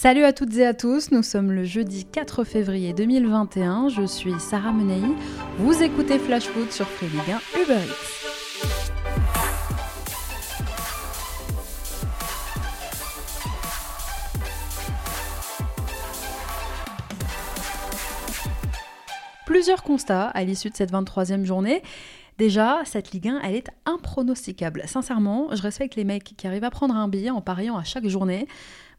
Salut à toutes et à tous, nous sommes le jeudi 4 février 2021, je suis Sarah Menei, vous écoutez Flash Foot sur Free Ligue 1 Uber. Plusieurs constats à l'issue de cette 23e journée. Déjà, cette Ligue 1, elle est impronosticable. Sincèrement, je respecte les mecs qui arrivent à prendre un billet en pariant à chaque journée.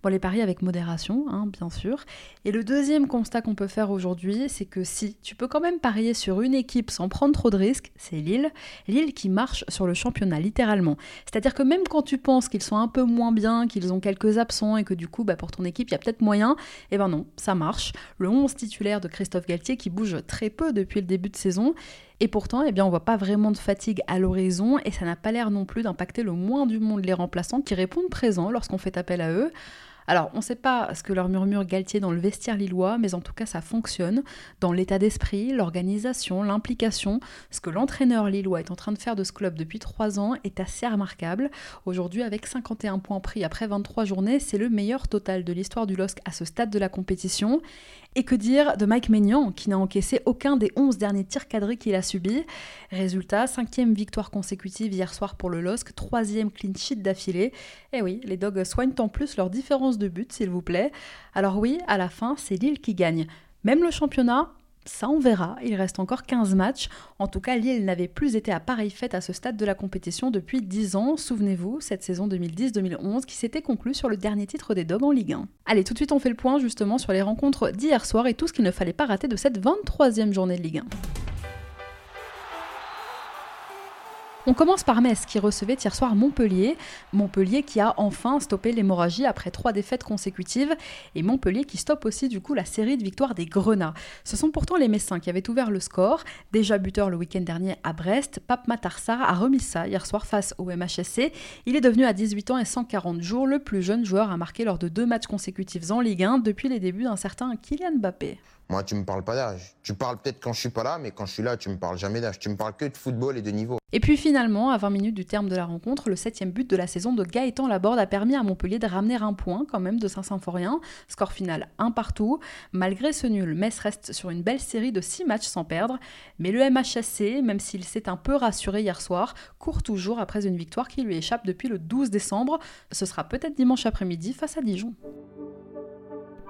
Bon, les paris avec modération, hein, bien sûr. Et le deuxième constat qu'on peut faire aujourd'hui, c'est que si tu peux quand même parier sur une équipe sans prendre trop de risques, c'est Lille. Lille qui marche sur le championnat, littéralement. C'est-à-dire que même quand tu penses qu'ils sont un peu moins bien, qu'ils ont quelques absents et que du coup, bah, pour ton équipe, il y a peut-être moyen, eh ben non, ça marche. Le 11 titulaire de Christophe Galtier qui bouge très peu depuis le début de saison. Et pourtant, eh bien, on voit pas vraiment de fatigue à l'horizon et ça n'a pas l'air non plus d'impacter le moins du monde les remplaçants qui répondent présents lorsqu'on fait appel à eux. Alors, on ne sait pas ce que leur murmure Galtier dans le vestiaire lillois, mais en tout cas, ça fonctionne. Dans l'état d'esprit, l'organisation, l'implication, ce que l'entraîneur lillois est en train de faire de ce club depuis trois ans est assez remarquable. Aujourd'hui, avec 51 points pris après 23 journées, c'est le meilleur total de l'histoire du LOSC à ce stade de la compétition. Et que dire de Mike Maignan, qui n'a encaissé aucun des 11 derniers tirs cadrés qu'il a subis? Résultat, cinquième victoire consécutive hier soir pour le LOSC, troisième clean sheet d'affilée. Eh oui, les Dogs soignent en plus leur différence de but, s'il vous plaît. Alors oui, à la fin, c'est Lille qui gagne. Même le championnat, ça, on verra. Il reste encore 15 matchs. En tout cas, Lille n'avait plus été à pareille fête à ce stade de la compétition depuis 10 ans. Souvenez-vous, cette saison 2010-2011 qui s'était conclue sur le dernier titre des Dogs en Ligue 1. Allez, tout de suite, on fait le point justement sur les rencontres d'hier soir et tout ce qu'il ne fallait pas rater de cette 23e journée de Ligue 1. On commence par Metz qui recevait hier soir Montpellier. Montpellier qui a enfin stoppé l'hémorragie après trois défaites consécutives et Montpellier qui stoppe aussi du coup la série de victoires des Grenats. Ce sont pourtant les Messins qui avaient ouvert le score. Déjà buteur le week-end dernier à Brest, Pape Matarsar a remis ça hier soir face au MHSC. Il est devenu à 18 ans et 140 jours le plus jeune joueur à marquer lors de deux matchs consécutifs en Ligue 1 depuis les débuts d'un certain Kylian Mbappé. Moi, tu me parles pas d'âge. Tu parles peut-être quand je suis pas là, mais quand je suis là, tu me parles jamais d'âge. Tu me parles que de football et de niveau. Et puis finalement, à 20 minutes du terme de la rencontre, le septième but de la saison de Gaëtan Laborde a permis à Montpellier de ramener un point quand même de Saint-Symphorien. Score final un partout. Malgré ce nul, Metz reste sur une belle série de 6 matchs sans perdre. Mais le MHSC, même s'il s'est un peu rassuré hier soir, court toujours après une victoire qui lui échappe depuis le 12 décembre. Ce sera peut-être dimanche après-midi face à Dijon.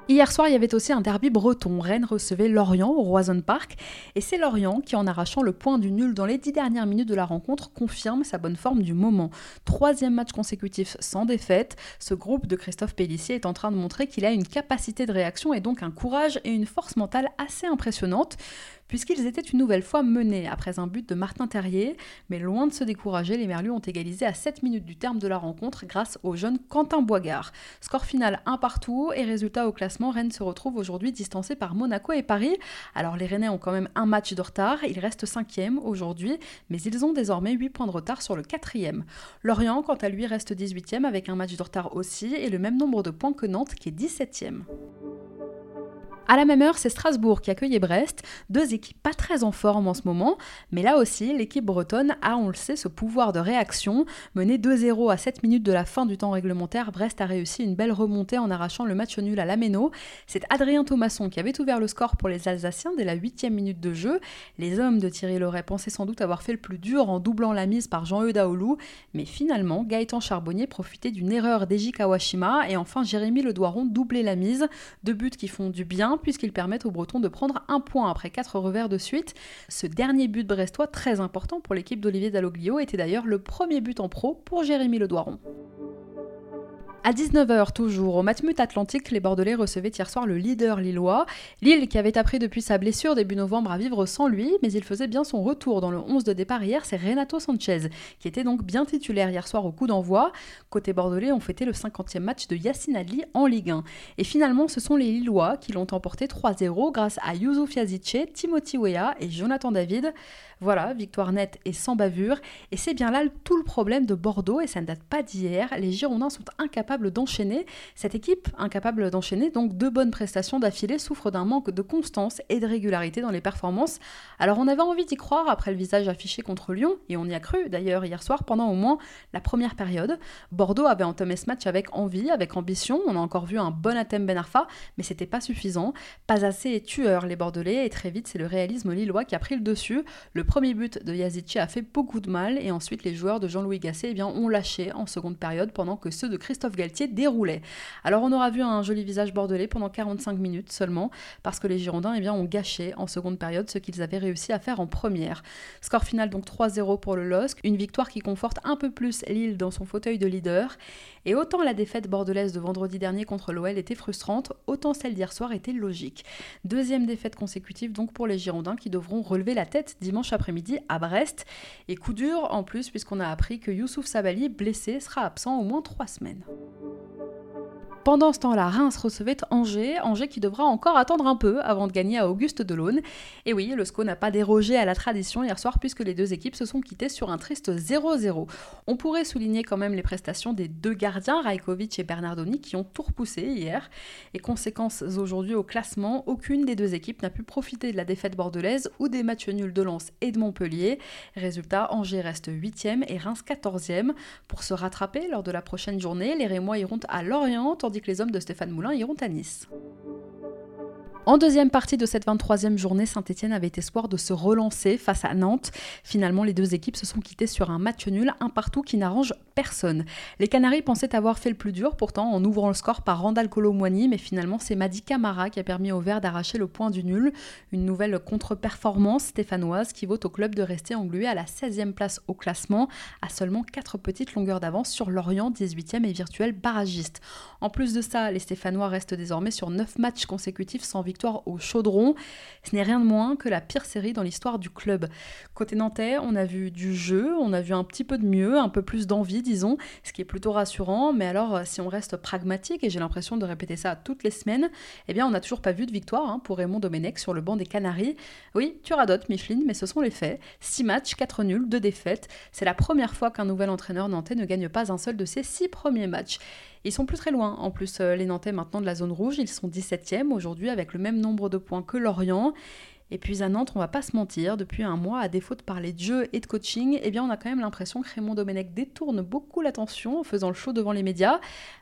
Hier soir, il y avait aussi un derby breton. Rennes recevait Lorient au Roison Park. Et c'est Lorient qui, en arrachant le point du nul dans les dix dernières minutes de la rencontre, confirme sa bonne forme du moment. Troisième match consécutif sans défaite. Ce groupe de Christophe Pellissier est en train de montrer qu'il a une capacité de réaction et donc un courage et une force mentale assez impressionnantes puisqu'ils étaient une nouvelle fois menés après un but de Martin Terrier. Mais loin de se décourager, les Merlus ont égalisé à 7 minutes du terme de la rencontre grâce au jeune Quentin Boigard. Score final 1 partout et résultat au classement, Rennes se retrouve aujourd'hui distancé par Monaco et Paris. Alors les Rennais ont quand même un match de retard, ils restent 5e aujourd'hui, mais ils ont désormais 8 points de retard sur le 4e. Lorient, quant à lui, reste 18e avec un match de retard aussi et le même nombre de points que Nantes qui est 17e. À la même heure, c'est Strasbourg qui accueillait Brest, deux équipes pas très en forme en ce moment, mais là aussi, l'équipe bretonne a, on le sait, ce pouvoir de réaction. Mené 2-0 à 7 minutes de la fin du temps réglementaire, Brest a réussi une belle remontée en arrachant le match nul à la Méno. C'est Adrien Thomasson qui avait ouvert le score pour les Alsaciens dès la 8 minute de jeu. Les hommes de Thierry Loret pensaient sans doute avoir fait le plus dur en doublant la mise par Jean-Eudes mais finalement, Gaëtan Charbonnier profitait d'une erreur d'Eji Kawashima et enfin Jérémy Ledoiron doublait la mise. Deux buts qui font du bien puisqu'ils permettent aux Bretons de prendre un point après quatre revers de suite. Ce dernier but brestois, très important pour l'équipe d'Olivier Dalloglio, était d'ailleurs le premier but en pro pour Jérémy Ledoiron. À 19h toujours, au Matmut Atlantique, les Bordelais recevaient hier soir le leader lillois. Lille qui avait appris depuis sa blessure début novembre à vivre sans lui, mais il faisait bien son retour dans le 11 de départ hier, c'est Renato Sanchez, qui était donc bien titulaire hier soir au coup d'envoi. Côté Bordelais, on fêtait le 50e match de Yacine Adli en Ligue 1. Et finalement, ce sont les Lillois qui l'ont emporté 3-0 grâce à Youssouf Yazice, Timothy Weah et Jonathan David. Voilà, victoire nette et sans bavure. Et c'est bien là tout le problème de Bordeaux, et ça ne date pas d'hier. Les Girondins sont incapables d'enchaîner. Cette équipe, incapable d'enchaîner donc deux bonnes prestations d'affilée, souffre d'un manque de constance et de régularité dans les performances. Alors on avait envie d'y croire après le visage affiché contre Lyon, et on y a cru d'ailleurs hier soir pendant au moins la première période. Bordeaux avait entamé ce match avec envie, avec ambition. On a encore vu un bon Athème Ben Arfa, mais c'était pas suffisant. Pas assez tueur les Bordelais, et très vite c'est le réalisme lillois qui a pris le dessus. Le premier but de Yazici a fait beaucoup de mal, et ensuite les joueurs de Jean-Louis Gasset eh bien, ont lâché en seconde période pendant que ceux de Christophe Galtier déroulaient. Alors on aura vu un joli visage bordelais pendant 45 minutes seulement, parce que les Girondins eh bien, ont gâché en seconde période ce qu'ils avaient réussi à faire en première. Score final donc 3-0 pour le LOSC, une victoire qui conforte un peu plus Lille dans son fauteuil de leader. Et autant la défaite bordelaise de vendredi dernier contre l'OL était frustrante, autant celle d'hier soir était logique. Deuxième défaite consécutive donc pour les Girondins qui devront relever la tête dimanche après-midi à Brest. Et coup dur en plus puisqu'on a appris que Youssouf Sabali, blessé, sera absent au moins trois semaines. Pendant ce temps-là, Reims recevait Angers, Angers qui devra encore attendre un peu avant de gagner à Auguste Delaune. Et oui, le SCO n'a pas dérogé à la tradition hier soir puisque les deux équipes se sont quittées sur un triste 0-0. On pourrait souligner quand même les prestations des deux gardiens, Rajkovic et Bernardoni, qui ont tout repoussé hier. Et conséquences aujourd'hui au classement, aucune des deux équipes n'a pu profiter de la défaite bordelaise ou des matchs nuls de Lens et de Montpellier. Résultat, Angers reste 8e et Reims 14e. Pour se rattraper lors de la prochaine journée, les Rémois iront à Lorient tandis que les hommes de Stéphane Moulin iront à Nice. En deuxième partie de cette 23e journée, Saint-Etienne avait espoir de se relancer face à Nantes. Finalement, les deux équipes se sont quittées sur un match nul, un partout qui n'arrange personne. Les Canaries pensaient avoir fait le plus dur, pourtant, en ouvrant le score par Randall Colomwani, mais finalement, c'est Madi Camara qui a permis au Vert d'arracher le point du nul. Une nouvelle contre-performance stéphanoise qui vaut au club de rester englué à la 16e place au classement, à seulement 4 petites longueurs d'avance sur Lorient, 18e et virtuel barragiste. En plus de ça, les Stéphanois restent désormais sur 9 matchs consécutifs sans victoire au chaudron. Ce n'est rien de moins que la pire série dans l'histoire du club. Côté nantais, on a vu du jeu, on a vu un petit peu de mieux, un peu plus d'envie, disons, ce qui est plutôt rassurant. Mais alors, si on reste pragmatique, et j'ai l'impression de répéter ça toutes les semaines, eh bien, on n'a toujours pas vu de victoire hein, pour Raymond Domenech sur le banc des Canaries. Oui, tu radotes, Micheline, mais ce sont les faits. 6 matchs, 4 nuls, 2 défaites. C'est la première fois qu'un nouvel entraîneur nantais ne gagne pas un seul de ses 6 premiers matchs. Ils sont plus très loin. En plus, euh, les Nantais maintenant de la zone rouge, ils sont 17e aujourd'hui avec le même nombre de points que Lorient. Et puis à Nantes, on va pas se mentir, depuis un mois, à défaut de parler de jeu et de coaching, eh bien on a quand même l'impression que Raymond Domenech détourne beaucoup l'attention en faisant le show devant les médias.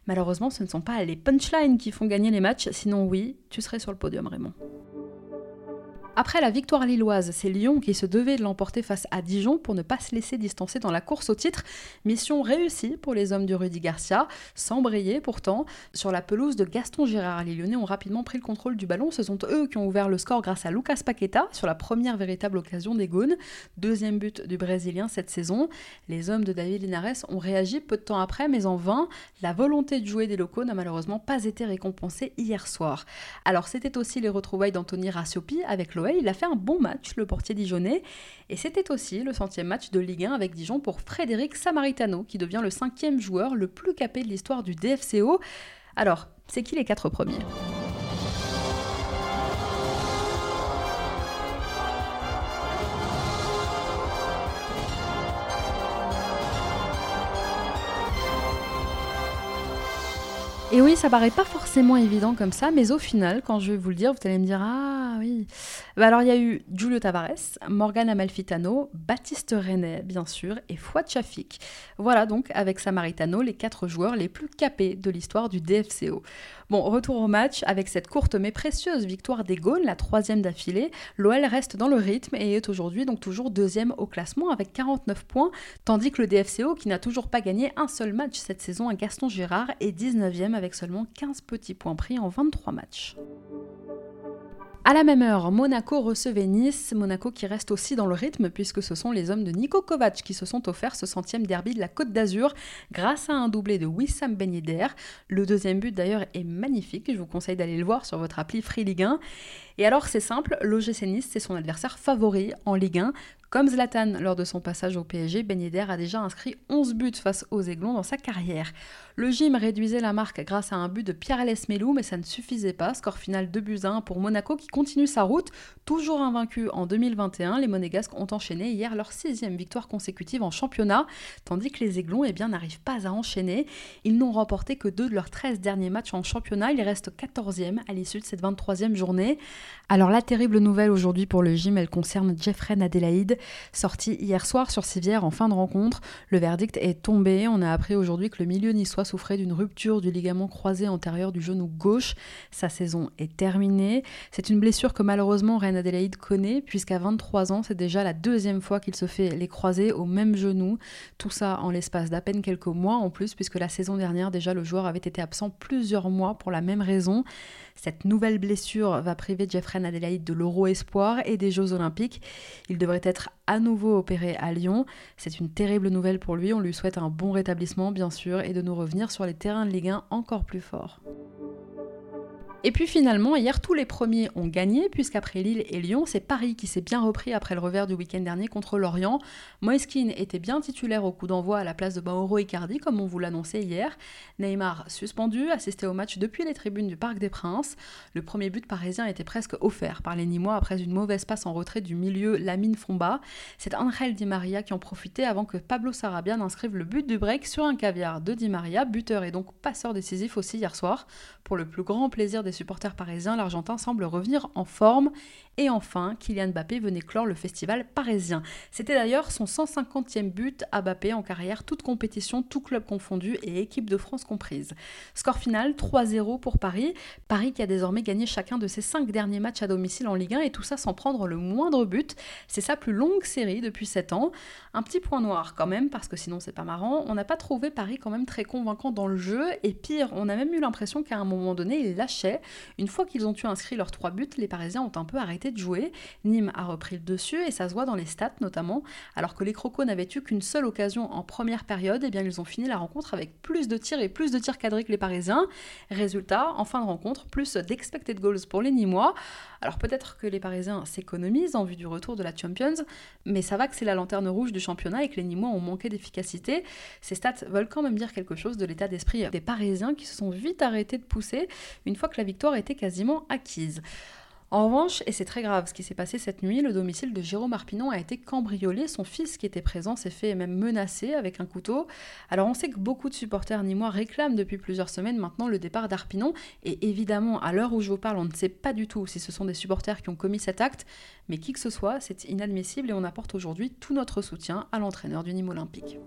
Malheureusement, ce ne sont pas les punchlines qui font gagner les matchs, sinon oui, tu serais sur le podium Raymond. Après la victoire lilloise, c'est Lyon qui se devait de l'emporter face à Dijon pour ne pas se laisser distancer dans la course au titre. Mission réussie pour les hommes du Rudy Garcia, sans briller pourtant. Sur la pelouse de Gaston Girard, les Lyonnais ont rapidement pris le contrôle du ballon. Ce sont eux qui ont ouvert le score grâce à Lucas Paqueta sur la première véritable occasion des Gaunes. Deuxième but du Brésilien cette saison. Les hommes de David Linares ont réagi peu de temps après, mais en vain. La volonté de jouer des locaux n'a malheureusement pas été récompensée hier soir. Alors c'était aussi les retrouvailles d'Anthony Rassiopi avec l'OM il a fait un bon match, le portier dijonnais. Et c'était aussi le centième match de Ligue 1 avec Dijon pour Frédéric Samaritano, qui devient le cinquième joueur le plus capé de l'histoire du DFCO. Alors, c'est qui les quatre premiers? Et oui, ça paraît pas forcément évident comme ça, mais au final, quand je vais vous le dire, vous allez me dire Ah oui. Bah alors, il y a eu Giulio Tavares, Morgan Amalfitano, Baptiste René, bien sûr, et Fouad Chafik. Voilà donc, avec Samaritano, les quatre joueurs les plus capés de l'histoire du DFCO. Bon, retour au match, avec cette courte mais précieuse victoire des Gaunes, la troisième d'affilée, l'OL reste dans le rythme et est aujourd'hui donc toujours deuxième au classement avec 49 points, tandis que le DFCO, qui n'a toujours pas gagné un seul match cette saison à Gaston Girard, est 19e avec seulement 15 petits points pris en 23 matchs. À la même heure, Monaco recevait Nice, Monaco qui reste aussi dans le rythme puisque ce sont les hommes de Nico Kovac qui se sont offerts ce centième derby de la Côte d'Azur grâce à un doublé de Wissam Ben Yedder. Le deuxième but d'ailleurs est magnifique, je vous conseille d'aller le voir sur votre appli Free Ligue 1. Et alors c'est simple, l'OGC Nice c'est son adversaire favori en Ligue 1. Comme Zlatan lors de son passage au PSG, Ben a déjà inscrit 11 buts face aux Aiglons dans sa carrière. Le gym réduisait la marque grâce à un but de Pierre Lesmelou, mais ça ne suffisait pas. Score final 2 buts 1 pour Monaco qui continue sa route. Toujours invaincu en 2021, les Monégasques ont enchaîné hier leur sixième victoire consécutive en championnat, tandis que les Aiglons eh n'arrivent pas à enchaîner. Ils n'ont remporté que deux de leurs 13 derniers matchs en championnat. Ils restent 14e à l'issue de cette 23e journée. Alors la terrible nouvelle aujourd'hui pour le gym, elle concerne Jeffrey Sorti hier soir sur Civière en fin de rencontre. Le verdict est tombé. On a appris aujourd'hui que le milieu niçois souffrait d'une rupture du ligament croisé antérieur du genou gauche. Sa saison est terminée. C'est une blessure que malheureusement Reine Adélaïde connaît, puisqu'à 23 ans, c'est déjà la deuxième fois qu'il se fait les croisés au même genou. Tout ça en l'espace d'à peine quelques mois en plus, puisque la saison dernière, déjà, le joueur avait été absent plusieurs mois pour la même raison. Cette nouvelle blessure va priver Jeffrey Adélaïde de l'Euro Espoir et des Jeux Olympiques. Il devrait être à nouveau opéré à Lyon. C'est une terrible nouvelle pour lui. On lui souhaite un bon rétablissement, bien sûr, et de nous revenir sur les terrains de Ligue 1 encore plus forts. Et puis finalement, hier, tous les premiers ont gagné, puisqu'après Lille et Lyon, c'est Paris qui s'est bien repris après le revers du week-end dernier contre Lorient. Moiskin était bien titulaire au coup d'envoi à la place de Mauro Icardi, comme on vous l'annonçait hier. Neymar suspendu, assisté au match depuis les tribunes du Parc des Princes. Le premier but parisien était presque offert par les Nîmois après une mauvaise passe en retrait du milieu Lamine Fomba. C'est Angel Di Maria qui en profitait avant que Pablo Sarabia n'inscrive le but du break sur un caviar de Di Maria, buteur et donc passeur décisif aussi hier soir. Pour le plus grand plaisir des supporters parisiens, l'Argentin semble revenir en forme. Et enfin, Kylian Mbappé venait clore le festival parisien. C'était d'ailleurs son 150e but à Mbappé en carrière, toute compétition, tout club confondu et équipe de France comprise. Score final 3-0 pour Paris. Paris qui a désormais gagné chacun de ses 5 derniers matchs à domicile en Ligue 1 et tout ça sans prendre le moindre but. C'est sa plus longue série depuis 7 ans. Un petit point noir quand même, parce que sinon c'est pas marrant, on n'a pas trouvé Paris quand même très convaincant dans le jeu. Et pire, on a même eu l'impression qu'à un moment donné, ils lâchaient. Une fois qu'ils ont eu inscrit leurs 3 buts, les Parisiens ont un peu arrêté de jouer. Nîmes a repris le dessus et ça se voit dans les stats notamment. Alors que les Crocos n'avaient eu qu'une seule occasion en première période, et eh bien ils ont fini la rencontre avec plus de tirs et plus de tirs cadrés que les Parisiens. Résultat, en fin de rencontre, plus d'expected goals pour les Nîmois. Alors peut-être que les Parisiens s'économisent en vue du retour de la Champions, mais ça va que c'est la lanterne rouge du championnat et que les Nîmois ont manqué d'efficacité. Ces stats veulent quand même dire quelque chose de l'état d'esprit des Parisiens qui se sont vite arrêtés de pousser une fois que la victoire était quasiment acquise. En revanche, et c'est très grave ce qui s'est passé cette nuit, le domicile de Jérôme Arpinon a été cambriolé. Son fils qui était présent s'est fait même menacer avec un couteau. Alors on sait que beaucoup de supporters nîmois réclament depuis plusieurs semaines maintenant le départ d'Arpinon. Et évidemment, à l'heure où je vous parle, on ne sait pas du tout si ce sont des supporters qui ont commis cet acte. Mais qui que ce soit, c'est inadmissible et on apporte aujourd'hui tout notre soutien à l'entraîneur du Nîmes Olympique.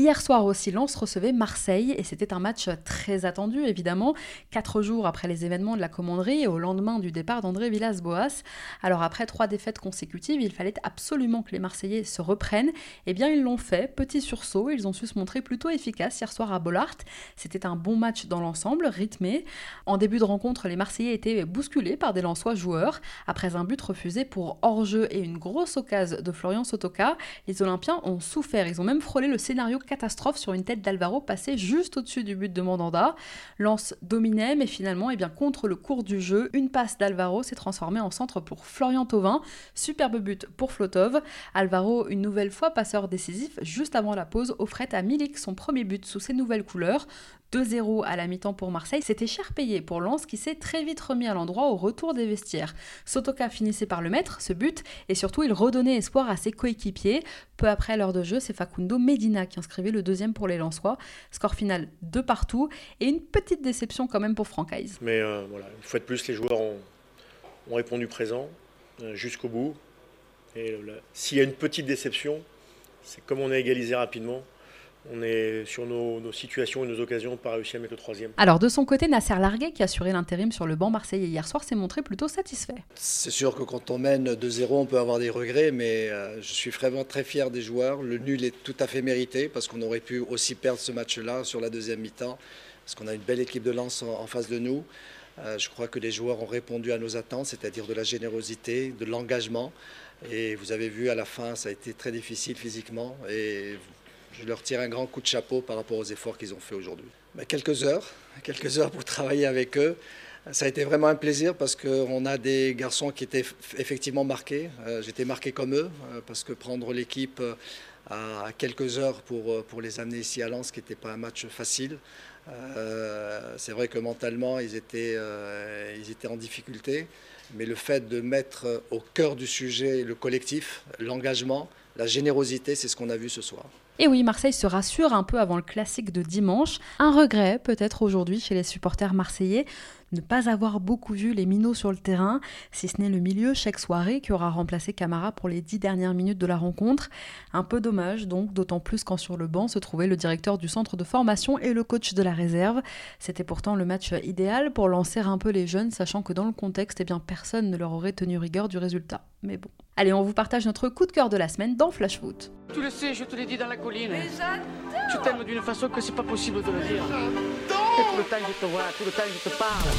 Hier soir aussi, Lens recevait Marseille et c'était un match très attendu évidemment, quatre jours après les événements de la commanderie et au lendemain du départ d'André Villas-Boas. Alors après trois défaites consécutives, il fallait absolument que les Marseillais se reprennent. Eh bien ils l'ont fait, petit sursaut, ils ont su se montrer plutôt efficaces hier soir à Bollard. C'était un bon match dans l'ensemble, rythmé. En début de rencontre, les Marseillais étaient bousculés par des Lensois joueurs. Après un but refusé pour hors-jeu et une grosse occasion de Florian Sotoka, les Olympiens ont souffert, ils ont même frôlé le scénario catastrophe sur une tête d'Alvaro passée juste au-dessus du but de Mandanda. Lance dominait, mais finalement, eh bien, contre le cours du jeu, une passe d'Alvaro s'est transformée en centre pour Florian Thauvin. Superbe but pour Flotov. Alvaro, une nouvelle fois passeur décisif, juste avant la pause, offrait à Milik son premier but sous ses nouvelles couleurs. 2-0 à la mi-temps pour Marseille, c'était cher payé pour Lens qui s'est très vite remis à l'endroit au retour des vestiaires. Sotoka finissait par le mettre, ce but, et surtout il redonnait espoir à ses coéquipiers. Peu après l'heure de jeu, c'est Facundo Medina qui inscrivait le deuxième pour les Lensois. Score final de partout, et une petite déception quand même pour Francaise. Mais euh, voilà, une fois de plus, les joueurs ont, répondu présent euh, jusqu'au bout. Et s'il y a une petite déception, c'est comme on a égalisé rapidement, on est sur nos, situations et nos occasions, pas réussi à mettre le troisième. Alors de son côté, Nasser Larguet, qui a assuré l'intérim sur le banc marseillais hier soir, s'est montré plutôt satisfait. C'est sûr que quand on mène 2-0, on peut avoir des regrets, mais euh, je suis vraiment très fier des joueurs. Le nul est tout à fait mérité, parce qu'on aurait pu aussi perdre ce match-là sur la deuxième mi-temps, parce qu'on a une belle équipe de lance en, face de nous. Euh, je crois que les joueurs ont répondu à nos attentes, c'est-à-dire de la générosité, de l'engagement. Et vous avez vu à la fin, ça a été très difficile physiquement. Et je leur tire un grand coup de chapeau par rapport aux efforts qu'ils ont fait aujourd'hui. quelques heures, quelques heures pour travailler avec eux. Ça a été vraiment un plaisir parce qu'on a des garçons qui étaient effectivement marqués. J'étais marqué comme eux parce que prendre l'équipe à quelques heures pour, pour les amener ici à Lens, qui n'était pas un match facile. Euh, c'est vrai que mentalement, ils étaient, euh, ils étaient en difficulté, mais le fait de mettre au cœur du sujet le collectif, l'engagement, la générosité, c'est ce qu'on a vu ce soir. Et oui, Marseille se rassure un peu avant le classique de dimanche. Un regret peut-être aujourd'hui chez les supporters marseillais, ne pas avoir beaucoup vu les minots sur le terrain, si ce n'est le milieu chaque soirée qui aura remplacé Camara pour les dix dernières minutes de la rencontre. Un peu dommage donc, d'autant plus quand sur le banc se trouvait le directeur du centre de formation et le coach de la réserve. C'était pourtant le match idéal pour lancer un peu les jeunes, sachant que dans le contexte, eh bien, personne ne leur aurait tenu rigueur du résultat. Mais bon. Allez, on vous partage notre coup de cœur de la semaine dans Flash Foot. Tu le sais, je te l'ai dit dans la colline. tu t'aimes d'une façon que c'est pas possible de le dire. Tout le temps je je te parle.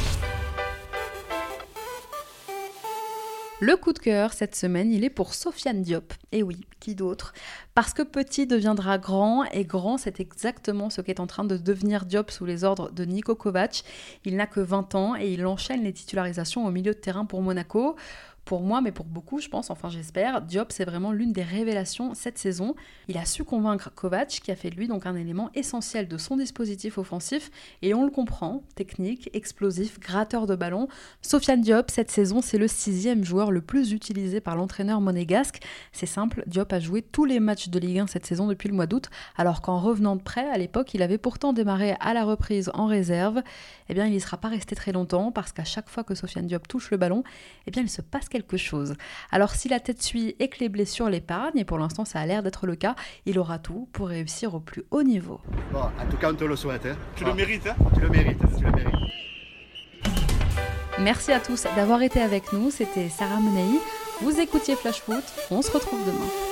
Le coup de cœur cette semaine, il est pour Sofiane Diop. Et oui, qui d'autre? Parce que petit deviendra grand, et grand, c'est exactement ce qu'est en train de devenir Diop sous les ordres de Niko Kovac. Il n'a que 20 ans et il enchaîne les titularisations au milieu de terrain pour Monaco. Pour moi, mais pour beaucoup, je pense, enfin j'espère, Diop c'est vraiment l'une des révélations cette saison. Il a su convaincre Kovac, qui a fait de lui donc un élément essentiel de son dispositif offensif, et on le comprend, technique, explosif, gratteur de ballon. Sofiane Diop, cette saison, c'est le sixième joueur le plus utilisé par l'entraîneur monégasque. C'est simple, Diop a joué tous les matchs de Ligue 1 cette saison depuis le mois d'août, alors qu'en revenant de près, à l'époque, il avait pourtant démarré à la reprise en réserve. Eh bien, il n'y sera pas resté très longtemps, parce qu'à chaque fois que Sofiane Diop touche le ballon, eh bien, il se passe quelque chose. Alors si la tête suit et que les blessures l'épargnent, et pour l'instant ça a l'air d'être le cas, il aura tout pour réussir au plus haut niveau. Bon, en tout cas on te le souhaite. Hein. Tu le mérites. Hein tu le mérites, tu le mérites. Merci à tous d'avoir été avec nous, c'était Sarah Menei. Vous écoutiez Flash Foot, on se retrouve demain.